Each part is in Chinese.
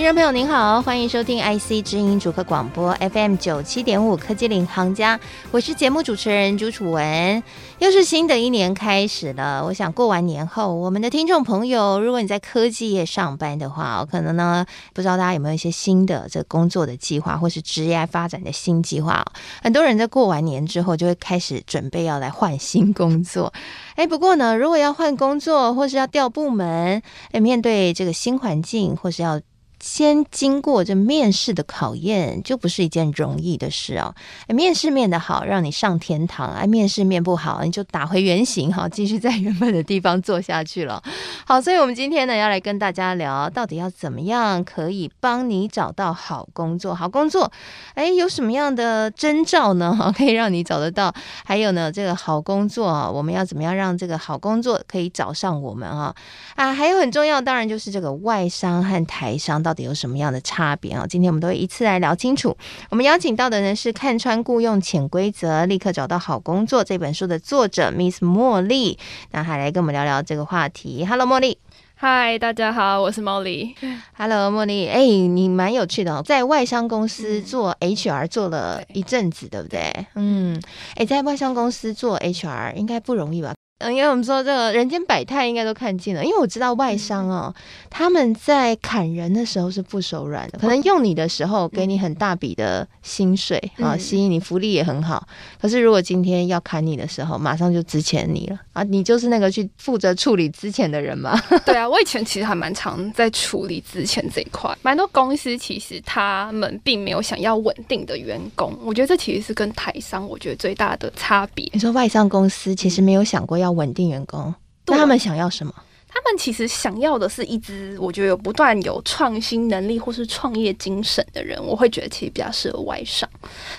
听众朋友您好，欢迎收听 IC 知音主客广播 FM 九七点五科技领航家，我是节目主持人朱楚文。又是新的一年开始了，我想过完年后，我们的听众朋友，如果你在科技业上班的话，可能呢不知道大家有没有一些新的这工作的计划，或是职业发展的新计划。很多人在过完年之后，就会开始准备要来换新工作。哎，不过呢，如果要换工作，或是要调部门，哎，面对这个新环境，或是要先经过这面试的考验，就不是一件容易的事哦。面试面的好，让你上天堂；哎，面试面不好，你就打回原形哈，继续在原本的地方做下去了。好，所以我们今天呢，要来跟大家聊，到底要怎么样可以帮你找到好工作？好工作，哎，有什么样的征兆呢？哈，可以让你找得到？还有呢，这个好工作啊，我们要怎么样让这个好工作可以找上我们啊？啊，还有很重要，当然就是这个外商和台商到底有什么样的差别啊？今天我们都会一次来聊清楚。我们邀请到的呢是《看穿雇佣潜规则，立刻找到好工作》这本书的作者 Miss 茉莉，那还来跟我们聊聊这个话题。Hello，茉莉。嗨，大家好，我是茉莉。Hello，茉莉。哎，你蛮有趣的哦，在外商公司做 HR 做了一阵子，对不对？嗯，哎，在外商公司做 HR 应该不容易吧？嗯，因为我们说这个人间百态应该都看尽了，因为我知道外商哦，他们在砍人的时候是不手软的，可能用你的时候给你很大笔的薪水啊，吸引你，福利也很好。可是如果今天要砍你的时候，马上就资遣你了啊，你就是那个去负责处理资遣的人嘛？对啊，我以前其实还蛮常在处理资遣这一块，蛮多公司其实他们并没有想要稳定的员工，我觉得这其实是跟台商我觉得最大的差别。你说外商公司其实没有想过要。稳定员工，那他们想要什么？他们其实想要的是一支我觉得有不断有创新能力或是创业精神的人。我会觉得其实比较适合外商，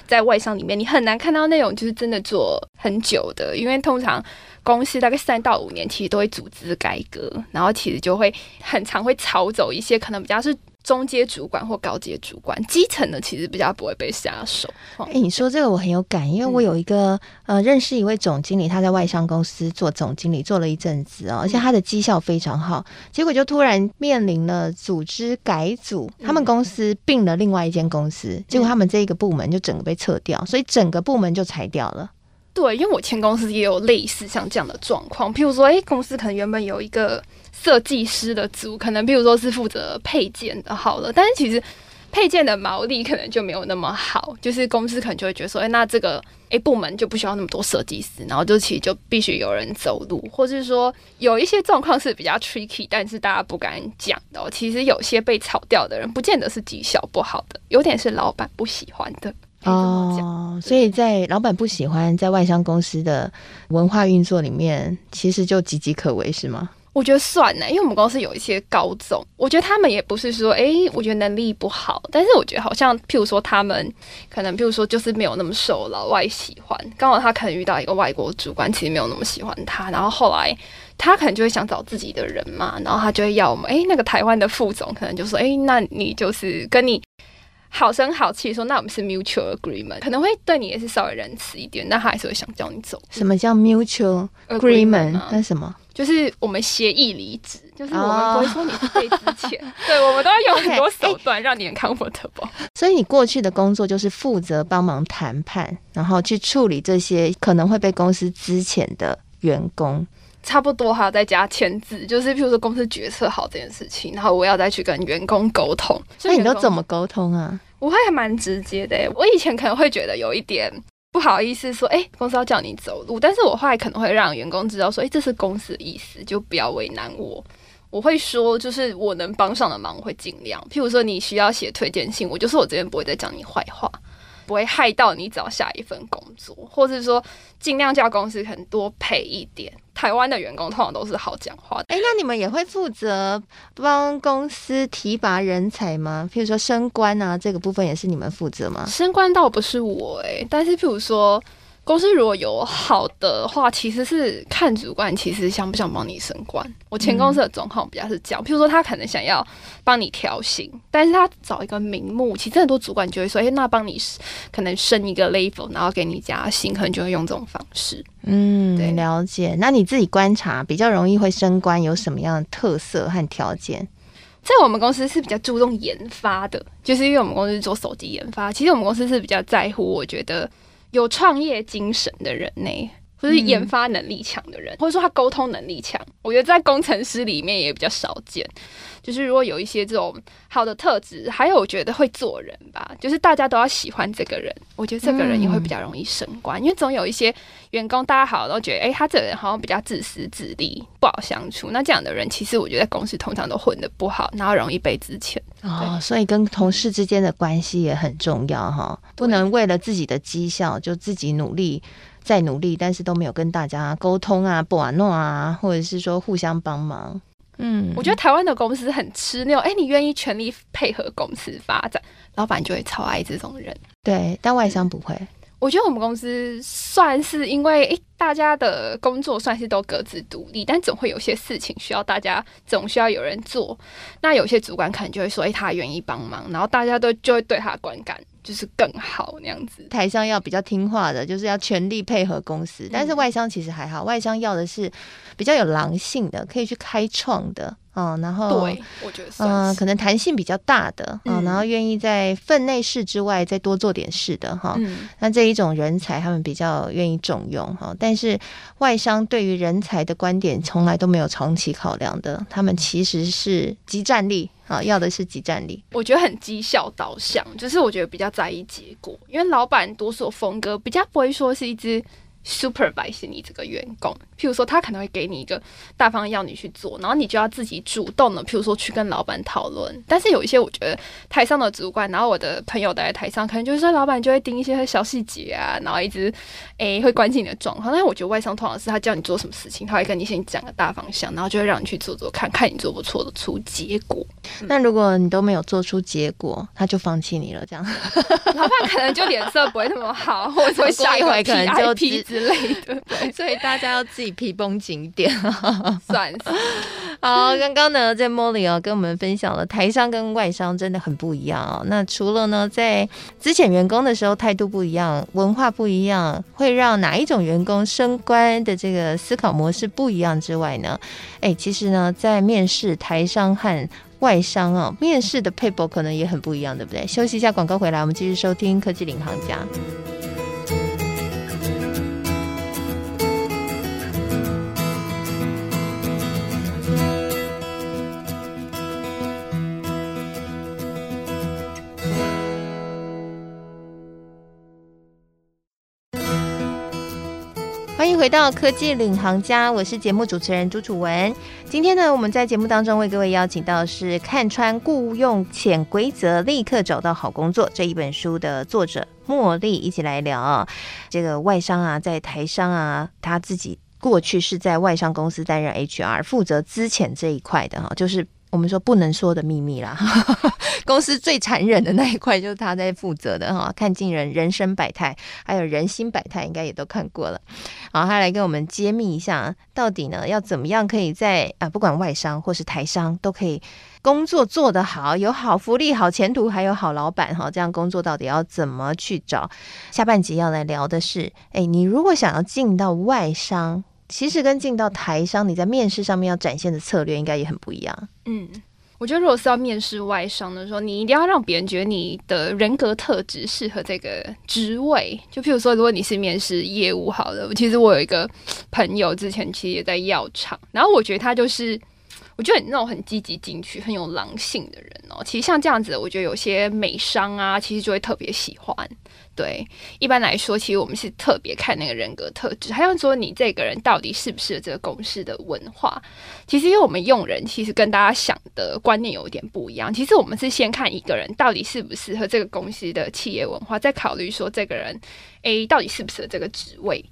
在外商里面，你很难看到那种就是真的做很久的，因为通常公司大概三到五年其实都会组织改革，然后其实就会很常会炒走一些可能比较是。中阶主管或高阶主管，基层的其实比较不会被下手。哎、欸，你说这个我很有感，因为我有一个、嗯、呃认识一位总经理，他在外商公司做总经理做了一阵子哦，而且他的绩效非常好，结果就突然面临了组织改组，他们公司并了另外一间公司，结果他们这一个部门就整个被撤掉，所以整个部门就裁掉了。对，因为我前公司也有类似像这样的状况，譬如说，哎、欸，公司可能原本有一个。设计师的组可能，比如说是负责配件的，好了，但是其实配件的毛利可能就没有那么好，就是公司可能就会觉得说，哎、欸，那这个 A 部门就不需要那么多设计师，然后就其实就必须有人走路，或是说有一些状况是比较 tricky，但是大家不敢讲的。其实有些被炒掉的人，不见得是绩效不好的，有点是老板不喜欢的哦。所以在老板不喜欢在外商公司的文化运作里面，其实就岌岌可危，是吗？我觉得算呢，因为我们公司有一些高总，我觉得他们也不是说，哎、欸，我觉得能力不好，但是我觉得好像，譬如说他们可能，譬如说就是没有那么受老外喜欢，刚好他可能遇到一个外国主管，其实没有那么喜欢他，然后后来他可能就会想找自己的人嘛，然后他就会要我们，哎、欸，那个台湾的副总可能就说，哎、欸，那你就是跟你。好声好气说，那我们是 mutual agreement，可能会对你也是稍微仁慈一点，但他还是会想叫你走。什么叫 mutual agreement？那、啊、什么？就是我们协议离职，就是我们不会说你是被资遣，对，我们都要用很多手段让你很 comfortable。所以你过去的工作就是负责帮忙谈判，然后去处理这些可能会被公司资遣的员工。差不多还要再加签字，就是譬如说公司决策好这件事情，然后我要再去跟员工沟通。所以你都怎么沟通啊？我会还蛮直接的。我以前可能会觉得有一点不好意思说，哎，公司要叫你走路，但是我后来可能会让员工知道说，哎，这是公司的意思，就不要为难我。我会说，就是我能帮上的忙，我会尽量。譬如说你需要写推荐信，我就说我这边不会再讲你坏话。不会害到你找下一份工作，或是说尽量叫公司可能多赔一点。台湾的员工通常都是好讲话的。哎，那你们也会负责帮公司提拔人才吗？譬如说升官啊，这个部分也是你们负责吗？升官倒不是我哎、欸，但是譬如说公司如果有好的话，其实是看主管其实想不想帮你升官。我前公司的状况比较是这样，嗯、譬如说他可能想要帮你调薪，但是他找一个名目，其实很多主管就会说：“哎、欸，那帮你可能升一个 level，然后给你加薪，可能就会用这种方式。”嗯，对，了解。那你自己观察比较容易会升官有什么样的特色和条件？在我们公司是比较注重研发的，就是因为我们公司是做手机研发，其实我们公司是比较在乎，我觉得。有创业精神的人呢，或是研发能力强的人，嗯、或者说他沟通能力强，我觉得在工程师里面也比较少见。就是如果有一些这种好的特质，还有我觉得会做人吧，就是大家都要喜欢这个人，我觉得这个人也会比较容易升官，嗯、因为总有一些员工大家好都觉得，哎、欸，他这个人好像比较自私自利，不好相处。那这样的人，其实我觉得在公司通常都混得不好，然后容易被之前。哦，所以跟同事之间的关系也很重要哈，不能为了自己的绩效就自己努力再努力，但是都没有跟大家沟通啊、不玩弄啊，或者是说互相帮忙。嗯，我觉得台湾的公司很吃那种，哎、欸，你愿意全力配合公司发展，老板就会超爱这种人。对，但外商不会。我觉得我们公司算是因为，哎、欸，大家的工作算是都各自独立，但总会有些事情需要大家，总需要有人做。那有些主管可能就会说，哎、欸，他愿意帮忙，然后大家都就会对他观感。就是更好那样子，台商要比较听话的，就是要全力配合公司。但是外商其实还好，外商要的是比较有狼性的，可以去开创的。嗯，然后对，我觉得嗯、呃，可能弹性比较大的，嗯，然后愿意在分内事之外再多做点事的哈。嗯，那这一种人才，他们比较愿意重用哈。但是外商对于人才的观点从来都没有长期考量的，他们其实是即战力啊，要的是即战力。我觉得很绩效导向，就是我觉得比较在意结果，因为老板多数风格比较不会说是一只。supervise 你这个员工，譬如说他可能会给你一个大方要你去做，然后你就要自己主动的，譬如说去跟老板讨论。但是有一些我觉得台上的主管，然后我的朋友待在台上，可能就是说老板就会盯一些小细节啊，然后一直诶、欸、会关心你的状况。但是我觉得外商通常是他叫你做什么事情，他会跟你先讲个大方向，然后就会让你去做做看看你做不做得出结果。那如果你都没有做出结果，他就放弃你了，这样 老板可能就脸色不会那么好，或者说下一回可能就批。之类的，对，所以大家要自己皮绷紧一点，算是 好。刚刚呢，在 Molly 哦跟我们分享了台商跟外商真的很不一样哦。那除了呢，在之前员工的时候态度不一样，文化不一样，会让哪一种员工升官的这个思考模式不一样之外呢？哎，其实呢，在面试台商和外商啊，面试的配博可能也很不一样，对不对？休息一下，广告回来，我们继续收听科技领航家。欢迎回到科技领航家，我是节目主持人朱楚文。今天呢，我们在节目当中为各位邀请到是《看穿雇佣潜规则，立刻找到好工作》这一本书的作者茉莉，一起来聊。这个外商啊，在台商啊，他自己过去是在外商公司担任 HR，负责资遣这一块的哈，就是。我们说不能说的秘密啦，公司最残忍的那一块就是他在负责的哈，看尽人人生百态，还有人心百态，应该也都看过了。好，他来跟我们揭秘一下，到底呢要怎么样可以在啊，不管外商或是台商，都可以工作做得好，有好福利、好前途，还有好老板哈。这样工作到底要怎么去找？下半集要来聊的是，哎，你如果想要进到外商。其实跟进到台商，你在面试上面要展现的策略应该也很不一样。嗯，我觉得如果是要面试外商的时候，你一定要让别人觉得你的人格特质适合这个职位。就譬如说，如果你是面试业务好的，其实我有一个朋友之前其实也在药厂，然后我觉得他就是。我觉得你那种很积极进取、很有狼性的人哦，其实像这样子，我觉得有些美商啊，其实就会特别喜欢。对，一般来说，其实我们是特别看那个人格特质，还有说你这个人到底适不适合这个公司的文化。其实，因为我们用人其实跟大家想的观念有点不一样。其实我们是先看一个人到底适不适合这个公司的企业文化，再考虑说这个人，诶，到底适不适合这个职位。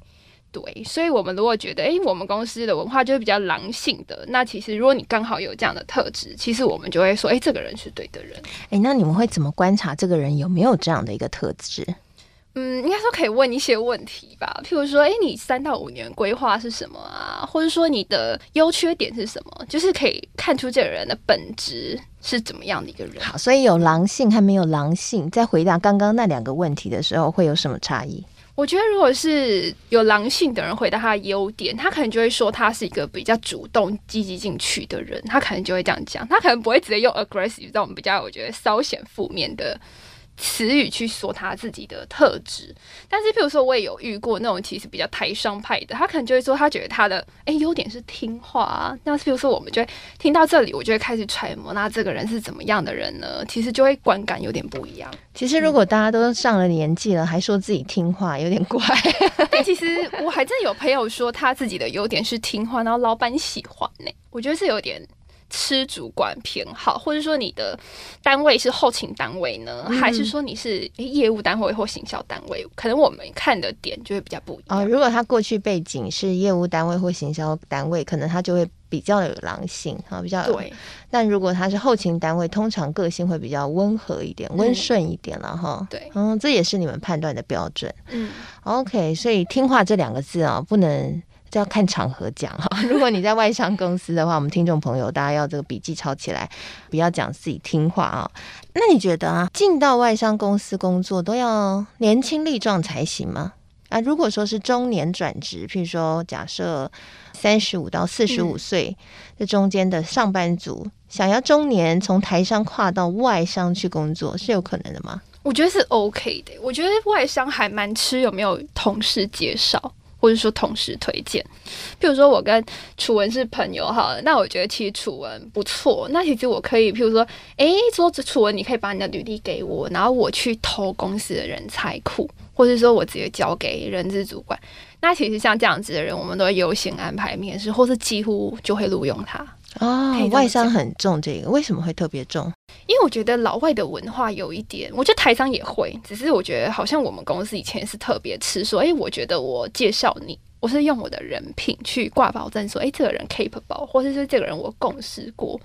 对，所以，我们如果觉得，哎，我们公司的文化就是比较狼性的，那其实如果你刚好有这样的特质，其实我们就会说，哎，这个人是对的人。哎，那你们会怎么观察这个人有没有这样的一个特质？嗯，应该说可以问一些问题吧，譬如说，哎，你三到五年规划是什么啊？或者说你的优缺点是什么？就是可以看出这个人的本质是怎么样的一个人。好，所以有狼性还没有狼性，在回答刚刚那两个问题的时候，会有什么差异？我觉得，如果是有狼性的人回答他的优点，他可能就会说他是一个比较主动、积极进取的人，他可能就会这样讲，他可能不会直接用 aggressive 这种比较我觉得稍显负面的。词语去说他自己的特质，但是譬如说，我也有遇过那种其实比较台商派的，他可能就会说他觉得他的诶优点是听话啊。那譬如说，我们就会听到这里，我就会开始揣摩，那这个人是怎么样的人呢？其实就会观感有点不一样。其实如果大家都上了年纪了，还说自己听话，有点怪。但其实我还真有朋友说他自己的优点是听话，然后老板喜欢呢、欸。我觉得是有点。吃主管偏好，或者说你的单位是后勤单位呢，嗯、还是说你是业务单位或行销单位？可能我们看的点就会比较不一样。哦，如果他过去背景是业务单位或行销单位，可能他就会比较有狼性啊，比较对。但如果他是后勤单位，通常个性会比较温和一点、温顺一点了哈。对，嗯，这也是你们判断的标准。嗯，OK，所以听话这两个字啊，不能。这要看场合讲哈。如果你在外商公司的话，我们听众朋友大家要这个笔记抄起来，不要讲自己听话啊。那你觉得啊，进到外商公司工作都要年轻力壮才行吗？啊，如果说是中年转职，譬如说假设三十五到四十五岁这中间的上班族，嗯、想要中年从台商跨到外商去工作，是有可能的吗？我觉得是 OK 的。我觉得外商还蛮吃有没有同事介绍。或者说同时推荐，譬如说我跟楚文是朋友好了，那我觉得其实楚文不错，那其实我可以譬如说，诶，说楚文，你可以把你的履历给我，然后我去投公司的人才库，或是说我直接交给人资主管。那其实像这样子的人，我们都会优先安排面试，或是几乎就会录用他。哦，外商很重这个，为什么会特别重？因为我觉得老外的文化有一点，我觉得台商也会，只是我觉得好像我们公司以前是特别吃说，哎，我觉得我介绍你。我是用我的人品去挂保证，说，哎，这个人 capable，或者是这个人我共事过。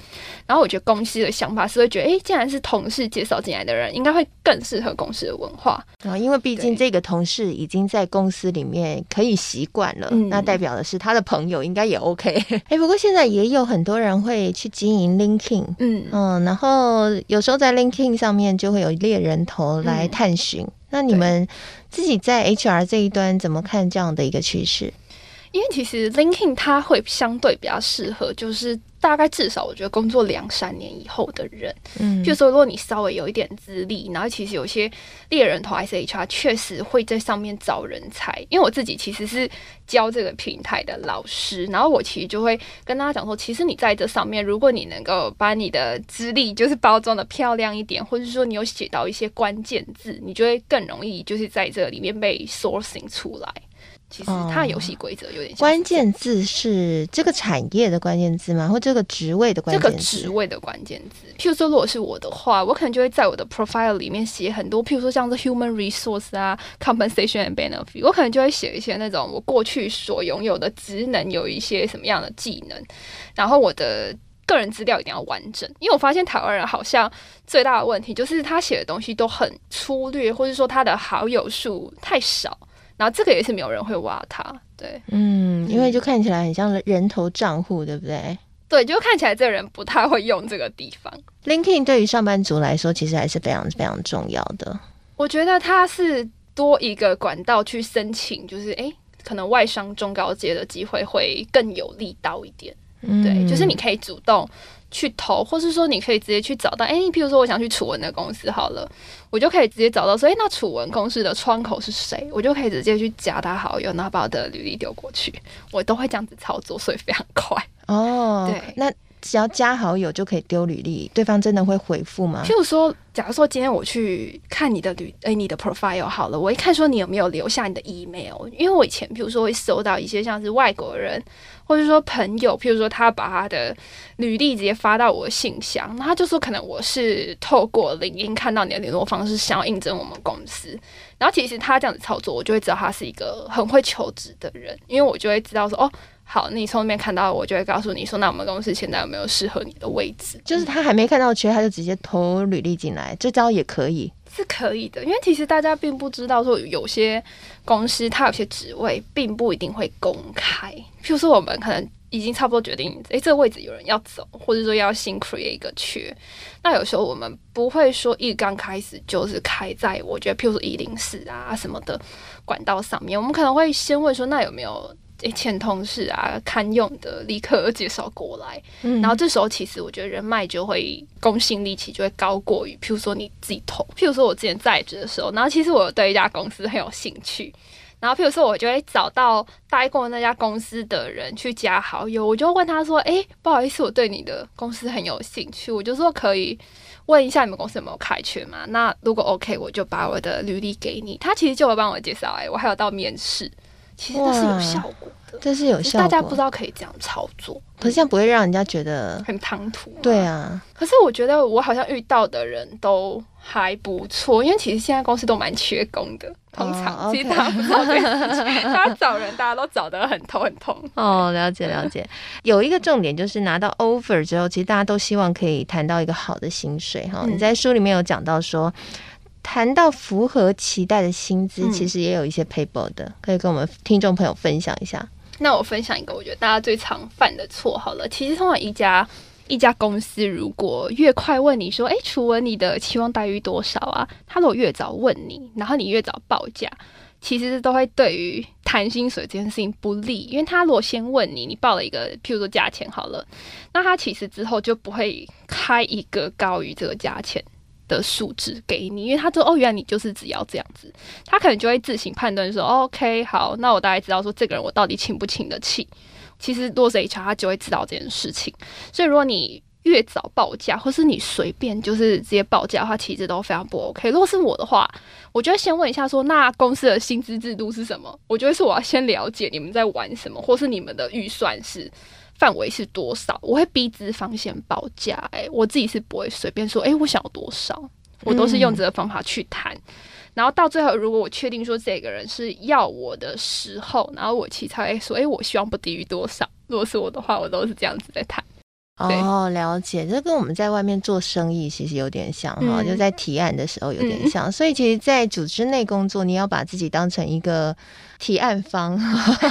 然后我觉得公司的想法是会觉得，哎，既然是同事介绍进来的人，应该会更适合公司的文化。啊，因为毕竟这个同事已经在公司里面可以习惯了，那代表的是他的朋友应该也 OK。哎，不过现在也有很多人会去经营 LinkedIn，嗯嗯，然后有时候在 LinkedIn 上面就会有猎人头来探寻。嗯那你们自己在 HR 这一端怎么看这样的一个趋势？因为其实 LinkedIn 它会相对比较适合，就是。大概至少我觉得工作两三年以后的人，嗯，就是说如果你稍微有一点资历，然后其实有些猎人头 SHR 确实会在上面找人才。因为我自己其实是教这个平台的老师，然后我其实就会跟大家讲说，其实你在这上面，如果你能够把你的资历就是包装的漂亮一点，或者是说你有写到一些关键字，你就会更容易就是在这里面被 sourcing 出来。其实它的游戏规则有点像关键字是这个产业的关键字吗？或这个职位的关键字？这个职位的关键字。譬如说，如果是我的话，我可能就会在我的 profile 里面写很多，譬如说像是 human resource 啊，compensation and benefit，我可能就会写一些那种我过去所拥有的职能有一些什么样的技能，然后我的个人资料一定要完整，因为我发现台湾人好像最大的问题就是他写的东西都很粗略，或者说他的好友数太少。然后这个也是没有人会挖它，对，嗯，因为就看起来很像人头账户，对不对？对，就看起来这个人不太会用这个地方。LinkedIn 对于上班族来说，其实还是非常非常重要的。我觉得它是多一个管道去申请，就是哎，可能外商中高阶的机会会更有力道一点。嗯，对，就是你可以主动。去投，或是说你可以直接去找到，哎、欸，你譬如说我想去楚文的公司好了，我就可以直接找到说，哎、欸，那楚文公司的窗口是谁？我就可以直接去加他好友，然后把我的履历丢过去，我都会这样子操作，所以非常快。哦，对，那只要加好友就可以丢履历，对方真的会回复吗？譬如说，假如说今天我去看你的履，哎、欸，你的 profile 好了，我一看说你有没有留下你的 email，因为我以前譬如说会收到一些像是外国人。或者说朋友，譬如说他把他的履历直接发到我的信箱，那他就说可能我是透过领英看到你的联络方式，想要应征我们公司。然后其实他这样子操作，我就会知道他是一个很会求职的人，因为我就会知道说哦，好，你从那边看到，我就会告诉你说，那我们公司现在有没有适合你的位置？就是他还没看到缺，他就直接投履历进来，这招也可以，是可以的。因为其实大家并不知道，说有些公司它有些职位并不一定会公开。譬如说，我们可能已经差不多决定，诶，这个位置有人要走，或者说要新 create 一个缺。那有时候我们不会说一刚开始就是开在我觉得，譬如说一零四啊什么的管道上面，我们可能会先问说，那有没有？诶，前同事啊，堪用的立刻介绍过来，嗯，然后这时候其实我觉得人脉就会公信力其实就会高过于，譬如说你自己投，譬如说我之前在职的时候，然后其实我对一家公司很有兴趣，然后譬如说我就会找到待过那家公司的人去加好友，我就问他说，诶，不好意思，我对你的公司很有兴趣，我就说可以问一下你们公司有没有开缺嘛？那如果 OK，我就把我的履历给你，他其实就会帮我介绍，哎，我还有到面试。其实这是有效果的，这是有效果。大家不知道可以这样操作，可是这样不会让人家觉得很唐突。对啊，可是我觉得我好像遇到的人都还不错，因为其实现在公司都蛮缺工的。通常其实大家不大家找人大家都找得很痛很痛。哦，了解了解。有一个重点就是拿到 offer 之后，其实大家都希望可以谈到一个好的薪水哈。你在书里面有讲到说。谈到符合期待的薪资，其实也有一些 paper 的，可以跟我们听众朋友分享一下。那我分享一个，我觉得大家最常犯的错好了。其实通常一家一家公司，如果越快问你说，哎，楚文，你的期望待遇多少啊？他如果越早问你，然后你越早报价，其实都会对于谈薪水这件事情不利，因为他如果先问你，你报了一个譬如说价钱好了，那他其实之后就不会开一个高于这个价钱的数值给你，因为他说哦，原来你就是只要这样子，他可能就会自行判断说，OK，好，那我大概知道说这个人我到底请不请得起。其实若是 HR，他就会知道这件事情。所以如果你越早报价，或是你随便就是直接报价的话，其实都非常不 OK。如果是我的话，我就会先问一下说，那公司的薪资制度是什么？我觉得是我要先了解你们在玩什么，或是你们的预算是。范围是多少？我会逼资方先报价，哎，我自己是不会随便说，哎、欸，我想要多少，我都是用这个方法去谈，嗯、然后到最后，如果我确定说这个人是要我的时候，然后我其实才会说，哎、欸，我希望不低于多少。如果是我的话，我都是这样子在谈。哦，了解，这跟我们在外面做生意其实有点像哈，嗯、就在提案的时候有点像，嗯、所以其实，在组织内工作，你要把自己当成一个提案方，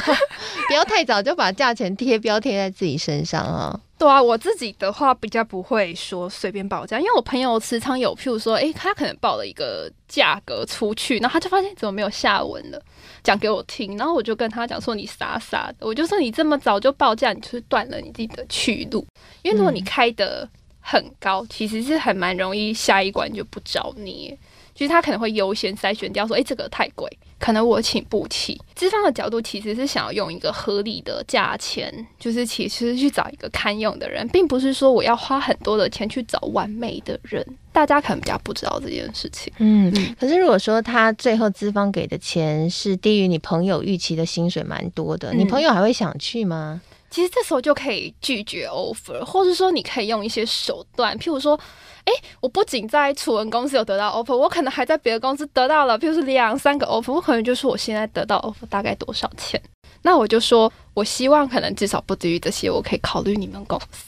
不要太早就把价钱贴标贴在自己身上啊。对啊，我自己的话比较不会说随便报价，因为我朋友时常有，譬如说，哎，他可能报了一个价格出去，然后他就发现怎么没有下文了。讲给我听，然后我就跟他讲说：“你傻傻的，我就说你这么早就报价，你就是断了你自己的去路。因为如果你开得很高，其实是很蛮容易下一关就不找你。其实他可能会优先筛选掉，说：诶，这个太贵，可能我请不起。资方的角度其实是想要用一个合理的价钱，就是其实去找一个堪用的人，并不是说我要花很多的钱去找完美的人。”大家可能比较不知道这件事情，嗯，可是如果说他最后资方给的钱是低于你朋友预期的薪水蛮多的，嗯、你朋友还会想去吗？其实这时候就可以拒绝 offer，或者说你可以用一些手段，譬如说，哎，我不仅在楚文公司有得到 offer，我可能还在别的公司得到了，譬如说两三个 offer，我可能就说我现在得到 offer 大概多少钱，那我就说我希望可能至少不低于这些，我可以考虑你们公司。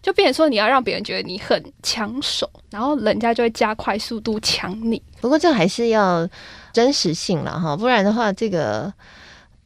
就变成说，你要让别人觉得你很抢手，然后人家就会加快速度抢你。不过这还是要真实性了哈，不然的话，这个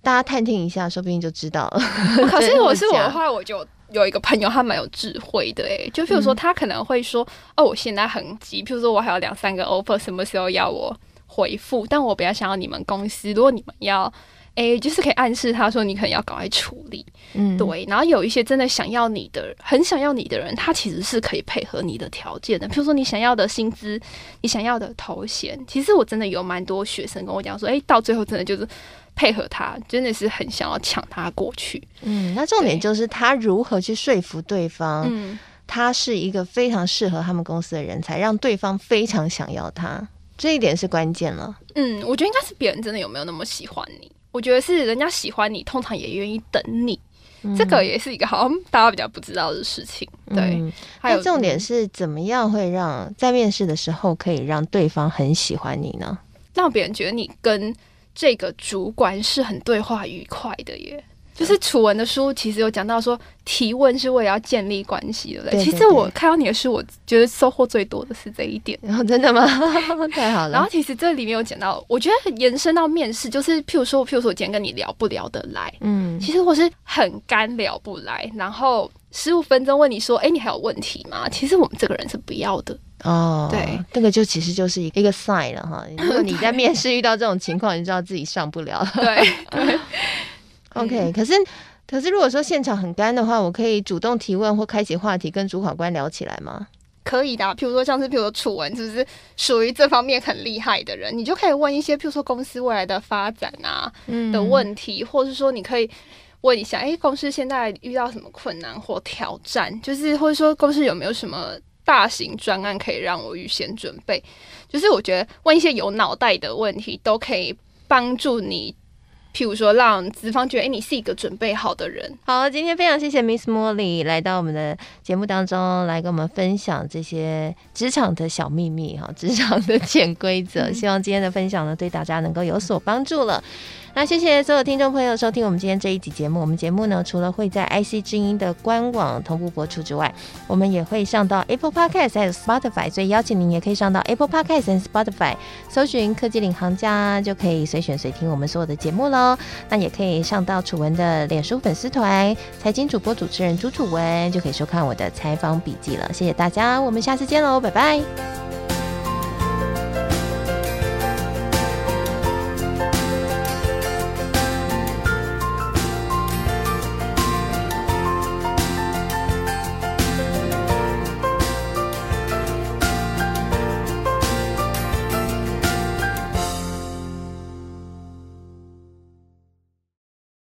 大家探听一下，说不定就知道了。可是我是我的话，我就有一个朋友，他蛮有智慧的诶，就譬如说，他可能会说：“嗯、哦，我现在很急，譬如说我还有两三个 offer，什么时候要我回复？但我比较想要你们公司，如果你们要。”哎，就是可以暗示他说你可能要赶快处理，嗯，对。然后有一些真的想要你的，很想要你的人，他其实是可以配合你的条件的。比如说你想要的薪资，你想要的头衔，其实我真的有蛮多学生跟我讲说，哎，到最后真的就是配合他，真的是很想要抢他过去。嗯，那重点就是他如何去说服对方，嗯，他是一个非常适合他们公司的人才，让对方非常想要他，这一点是关键了。嗯，我觉得应该是别人真的有没有那么喜欢你。我觉得是人家喜欢你，通常也愿意等你。嗯、这个也是一个好像大家比较不知道的事情。对，嗯、还有重点是怎么样会让在面试的时候可以让对方很喜欢你呢？让别人觉得你跟这个主管是很对话愉快的耶。就是楚文的书其实有讲到说，提问是为了要建立关系，对不对？对对对，其实我看到你的书，我觉得收获最多的是这一点。然后真的吗？太好了。然后其实这里面有讲到，我觉得延伸到面试，就是譬如说，譬如说我今天跟你聊不聊得来，嗯，其实我是很干聊不来，然后十五分钟问你说，哎，你还有问题吗？其实我们这个人是不要的。哦，对，那个就其实就是一个一个 sign 了哈。如果你在面试遇到这种情况，你知道自己上不了了。对对。OK，可是可是如果说现场很干的话，我可以主动提问或开启话题跟主考官聊起来吗？可以的，譬如说像是譬如说楚文，是不是属于这方面很厉害的人？你就可以问一些譬如说公司未来的发展啊的问题，嗯、或是说你可以问一下，哎、欸，公司现在遇到什么困难或挑战？就是或者说公司有没有什么大型专案可以让我预先准备？就是我觉得问一些有脑袋的问题，都可以帮助你。譬如说，让资方觉得，哎、欸，你是一个准备好的人。好，今天非常谢谢 Miss Molly 来到我们的节目当中，来跟我们分享这些职场的小秘密哈，职场的潜规则。希望今天的分享呢，对大家能够有所帮助了。那谢谢所有听众朋友收听我们今天这一集节目。我们节目呢，除了会在 IC 之音的官网同步播出之外，我们也会上到 Apple Podcast 还有 Spotify，所以邀请您也可以上到 Apple Podcast 和 Spotify，搜寻科技领航家，就可以随选随听我们所有的节目喽。那也可以上到楚文的脸书粉丝团，财经主播主持人朱楚文，就可以收看我的采访笔记了。谢谢大家，我们下次见喽，拜拜。